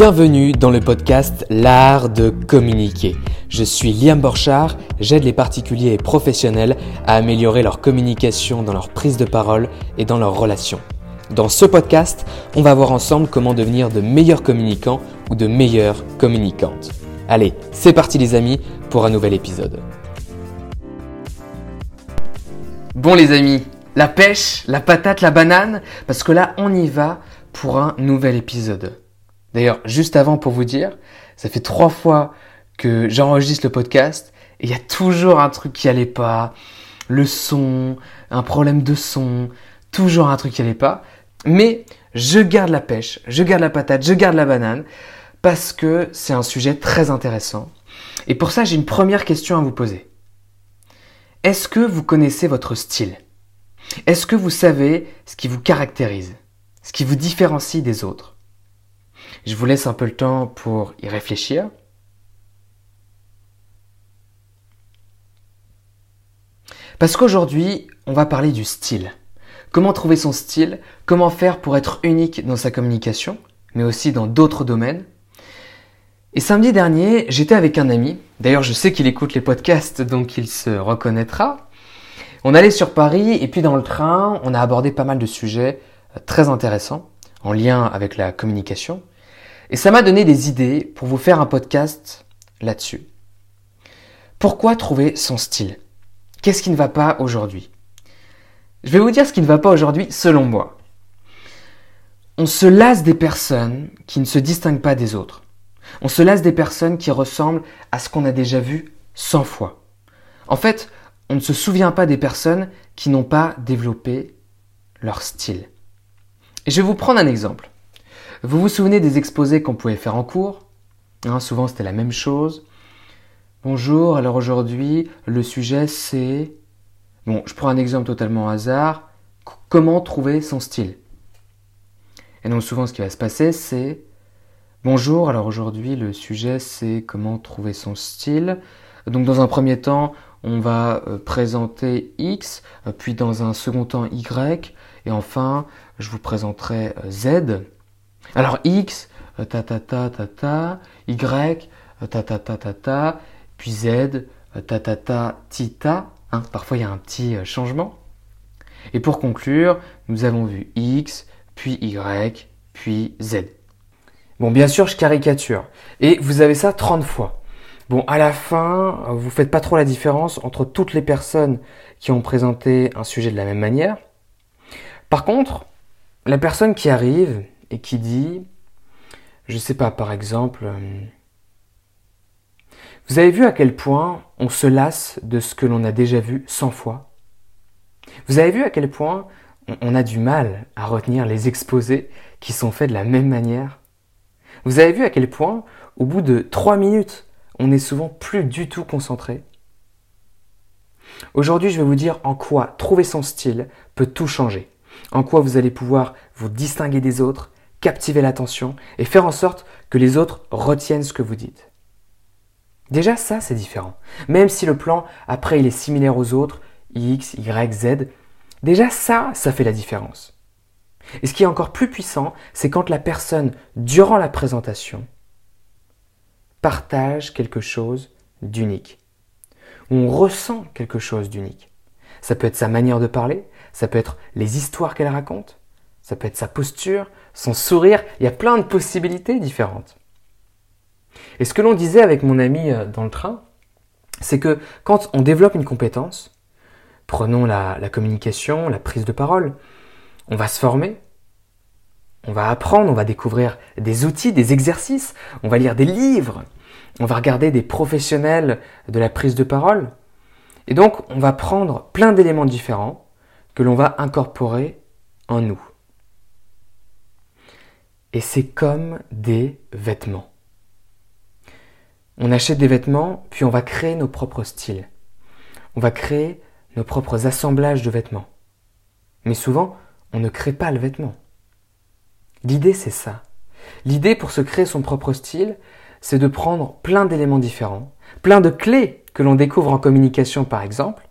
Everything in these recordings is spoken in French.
Bienvenue dans le podcast L'art de communiquer. Je suis Liam Borchard, j'aide les particuliers et professionnels à améliorer leur communication dans leur prise de parole et dans leurs relations. Dans ce podcast, on va voir ensemble comment devenir de meilleurs communicants ou de meilleures communicantes. Allez, c'est parti les amis pour un nouvel épisode. Bon les amis, la pêche, la patate, la banane, parce que là on y va pour un nouvel épisode. D'ailleurs, juste avant pour vous dire, ça fait trois fois que j'enregistre le podcast et il y a toujours un truc qui allait pas, le son, un problème de son, toujours un truc qui allait pas. Mais je garde la pêche, je garde la patate, je garde la banane parce que c'est un sujet très intéressant. Et pour ça, j'ai une première question à vous poser. Est-ce que vous connaissez votre style? Est-ce que vous savez ce qui vous caractérise Ce qui vous différencie des autres? Je vous laisse un peu le temps pour y réfléchir. Parce qu'aujourd'hui, on va parler du style. Comment trouver son style, comment faire pour être unique dans sa communication, mais aussi dans d'autres domaines. Et samedi dernier, j'étais avec un ami, d'ailleurs je sais qu'il écoute les podcasts, donc il se reconnaîtra. On allait sur Paris et puis dans le train, on a abordé pas mal de sujets euh, très intéressants en lien avec la communication. Et ça m'a donné des idées pour vous faire un podcast là-dessus. Pourquoi trouver son style? Qu'est-ce qui ne va pas aujourd'hui? Je vais vous dire ce qui ne va pas aujourd'hui selon moi. On se lasse des personnes qui ne se distinguent pas des autres. On se lasse des personnes qui ressemblent à ce qu'on a déjà vu 100 fois. En fait, on ne se souvient pas des personnes qui n'ont pas développé leur style. Et je vais vous prendre un exemple. Vous vous souvenez des exposés qu'on pouvait faire en cours? Hein, Souvent c'était la même chose. Bonjour, alors aujourd'hui le sujet c'est... Bon, je prends un exemple totalement hasard. Comment trouver son style Et donc souvent ce qui va se passer c'est... Bonjour, alors aujourd'hui le sujet c'est comment trouver son style. Donc dans un premier temps, on va euh, présenter X, euh, puis dans un second temps Y, et enfin je vous présenterai euh, Z. Alors X, euh, ta ta ta ta ta, Y, euh, ta ta ta ta ta, puis Z, euh, ta ta ta ti ta. Hein, parfois il y a un petit changement. Et pour conclure, nous avons vu X, puis Y, puis Z. Bon, bien sûr, je caricature. Et vous avez ça 30 fois. Bon, à la fin, vous faites pas trop la différence entre toutes les personnes qui ont présenté un sujet de la même manière. Par contre, la personne qui arrive et qui dit, je ne sais pas, par exemple, euh, vous avez vu à quel point on se lasse de ce que l'on a déjà vu 100 fois? Vous avez vu à quel point on a du mal à retenir les exposés qui sont faits de la même manière? Vous avez vu à quel point, au bout de 3 minutes, on n'est souvent plus du tout concentré? Aujourd'hui, je vais vous dire en quoi trouver son style peut tout changer, en quoi vous allez pouvoir vous distinguer des autres captiver l'attention et faire en sorte que les autres retiennent ce que vous dites. Déjà ça, c'est différent. Même si le plan, après, il est similaire aux autres, X, Y, Z, déjà ça, ça fait la différence. Et ce qui est encore plus puissant, c'est quand la personne, durant la présentation, partage quelque chose d'unique. On ressent quelque chose d'unique. Ça peut être sa manière de parler, ça peut être les histoires qu'elle raconte, ça peut être sa posture, son sourire, il y a plein de possibilités différentes. Et ce que l'on disait avec mon ami euh, dans le train, c'est que quand on développe une compétence, prenons la, communication, la prise de parole, on va se former, on va apprendre, on va découvrir des outils, des exercices, on va lire des livres, on va regarder des professionnels de la prise de parole. Et donc, on va prendre plein d'éléments différents que l'on va incorporer en nous. Et c'est comme des vêtements. On achète des vêtements, puis on va créer nos propres styles. On va créer nos propres assemblages de vêtements. Mais souvent, on ne crée pas le vêtement. L'idée, c'est ça. L'idée pour se créer son propre style, c'est de prendre plein d'éléments différents, plein de clés que l'on découvre en communication par exemple,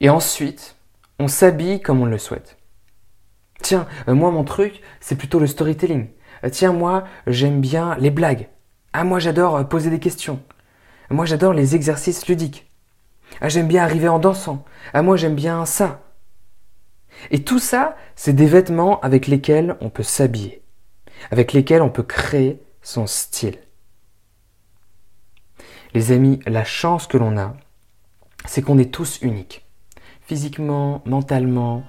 et ensuite, on s'habille comme on le souhaite. Tiens, euh, moi mon truc, c'est plutôt le storytelling. tiens, moi, j'aime bien les blagues. Ah, moi, j'adore poser des questions. Moi, j'adore les exercices ludiques. Ah, j'aime bien arriver en dansant. Ah, moi, j'aime bien ça. Et tout ça, c'est des vêtements avec lesquels on peut s'habiller, avec lesquels on peut créer son style. Les amis, la chance que l'on a, c'est qu'on est tous uniques. Physiquement, mentalement.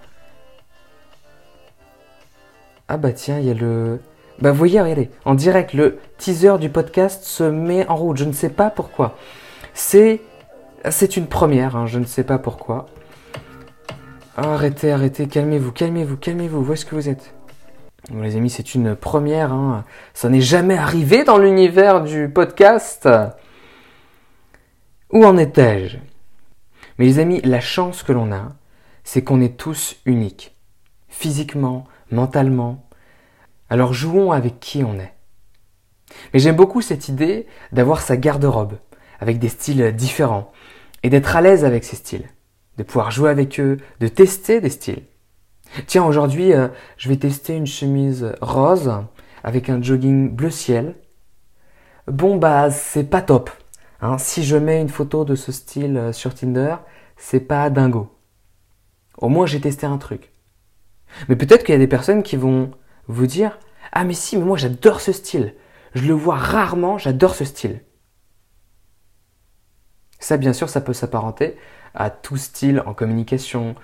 Ah bah tiens, il y a le... Bah vous voyez, regardez, en direct, le teaser du podcast se met en route. Je ne sais pas pourquoi. C'est... C'est une première, hein, je ne sais pas pourquoi. Arrêtez, arrêtez, calmez-vous, calmez-vous, calmez-vous. Où est-ce que vous êtes? Bon, les amis, c'est une première. Hein. Ça n'est jamais arrivé dans l'univers du podcast. Où en étais-je Mais les amis, la chance que l'on a, c'est qu'on est tous uniques. Physiquement, mentalement. Alors jouons avec qui on est. Mais j'aime beaucoup cette idée d'avoir sa garde-robe, avec des styles différents, et d'être à l'aise avec ces styles de pouvoir jouer avec eux, de tester des styles. Tiens, aujourd'hui, euh, je vais tester une chemise rose avec un jogging bleu ciel. Bon, bah, c'est pas top. Hein. Si je mets une photo de ce style euh, sur Tinder, c'est pas dingo. Au moins, j'ai testé un truc. Mais peut-être qu'il y a des personnes qui vont vous dire Ah, mais si, mais moi j'adore ce style. Je le vois rarement, j'adore ce style. Ça, bien sûr, ça peut s'apparenter à tout style en communication,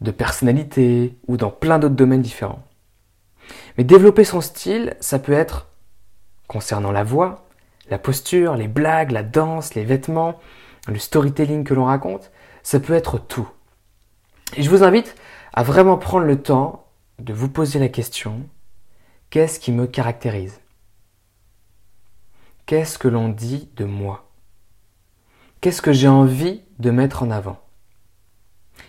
de personnalité ou dans plein d'autres domaines différents. Mais développer son style, ça peut être concernant la voix, la posture, les blagues, la danse, les vêtements, le storytelling que l'on raconte, ça peut être tout. Et je vous invite à vraiment prendre le temps de vous poser la question, qu'est-ce qui me caractérise? Qu'est-ce que l'on dit de moi? Qu'est-ce que j'ai envie de mettre en avant?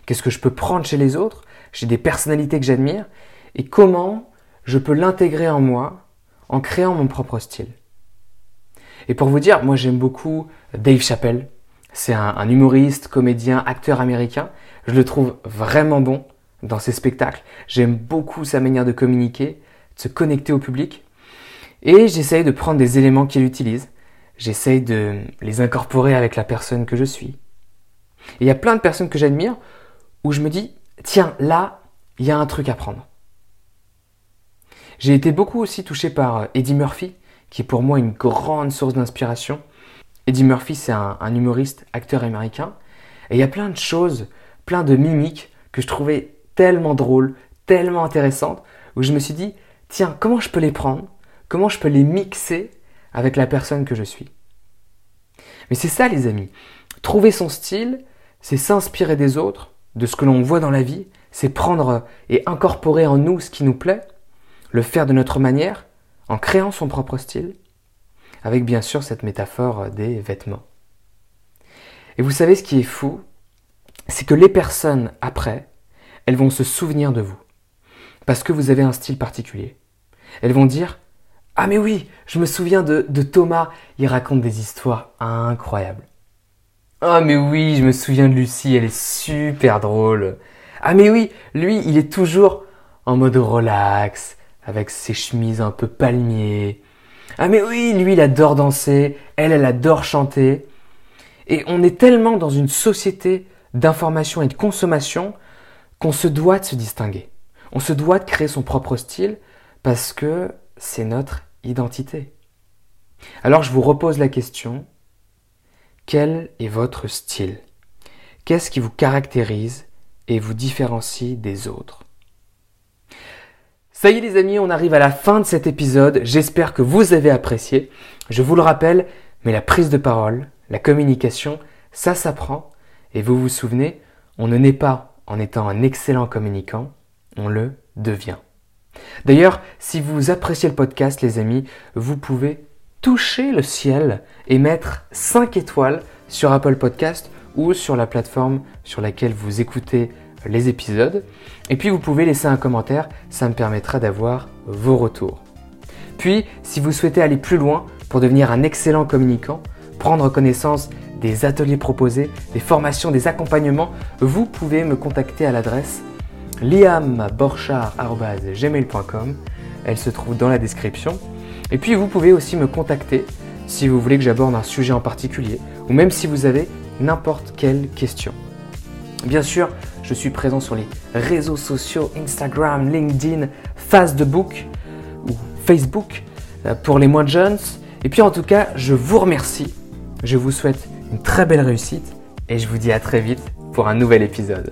Qu'est-ce que je peux prendre chez les autres? J'ai des personnalités que j'admire. Et comment je peux l'intégrer en moi en créant mon propre style? Et pour vous dire, moi j'aime beaucoup Dave Chappelle. C'est un, humoriste, comédien, acteur américain. Je le trouve vraiment bon dans ses spectacles. J'aime beaucoup sa manière de communiquer, de se connecter au public. Et j'essaye de prendre des éléments qu'il utilise J'essaye de les incorporer avec la personne que je suis. Et il y a plein de personnes que j'admire où je me dis, tiens, là, il y a un truc à prendre. J'ai été beaucoup aussi touché par euh, Eddie Murphy, qui est pour moi une grande source d'inspiration. Eddie Murphy, c'est un, un, humoriste, acteur américain. Et il y a plein de choses, plein de mimiques que je trouvais tellement drôles, tellement intéressantes, où je me suis dit, tiens, comment je peux les prendre? Comment je peux les mixer avec la personne que je suis? Mais c'est ça les amis. Trouver son style, c'est s'inspirer des autres, de ce que l'on voit dans la vie, c'est prendre et incorporer en nous ce qui nous plaît, le faire de notre manière, en créant son propre style, avec bien sûr cette métaphore des vêtements. Et vous savez ce qui est fou, c'est que les personnes après, elles vont se souvenir de vous, parce que vous avez un style particulier. Elles vont dire ah mais oui, je me souviens de, Thomas, il raconte des histoires incroyables. Ah mais oui, je me souviens de Lucie, elle est super drôle. Ah mais oui, lui, il est toujours en mode relax, avec ses chemises un peu palmiers. Ah mais oui, lui, il adore danser, elle, elle adore chanter. Et on est tellement dans une société d'information et de consommation qu'on se doit de se distinguer. On se doit de créer son propre style parce que c'est notre identité. Alors je vous repose la question, quel est votre style? Qu'est-ce qui vous caractérise et vous différencie des autres? Ça y est les amis, on arrive à la fin de cet épisode. J'espère que vous avez apprécié. Je vous le rappelle, mais la prise de parole, la communication, ça s'apprend. Et vous vous souvenez, on ne naît pas en étant un excellent communicant, on le devient. D'ailleurs, si vous appréciez le podcast, les amis, vous pouvez toucher le ciel et mettre 5 étoiles sur Apple Podcast ou sur la plateforme sur laquelle vous écoutez les épisodes. Et puis vous pouvez laisser un commentaire, ça me permettra d'avoir vos retours. Puis, si vous souhaitez aller plus loin pour devenir un excellent communicant, prendre connaissance des ateliers proposés, des formations, des accompagnements, vous pouvez me contacter à l'adresse liamborchard.gmail.com elle se trouve dans la description. Et puis vous pouvez aussi me contacter si vous voulez que j'aborde un sujet en particulier, ou même si vous avez n'importe quelle question. Bien sûr, je suis présent sur les réseaux sociaux Instagram, LinkedIn, Facebook ou Facebook euh, pour les moins jeunes. Et puis en tout cas, je vous remercie. Je vous souhaite une très belle réussite et je vous dis à très vite pour un nouvel épisode.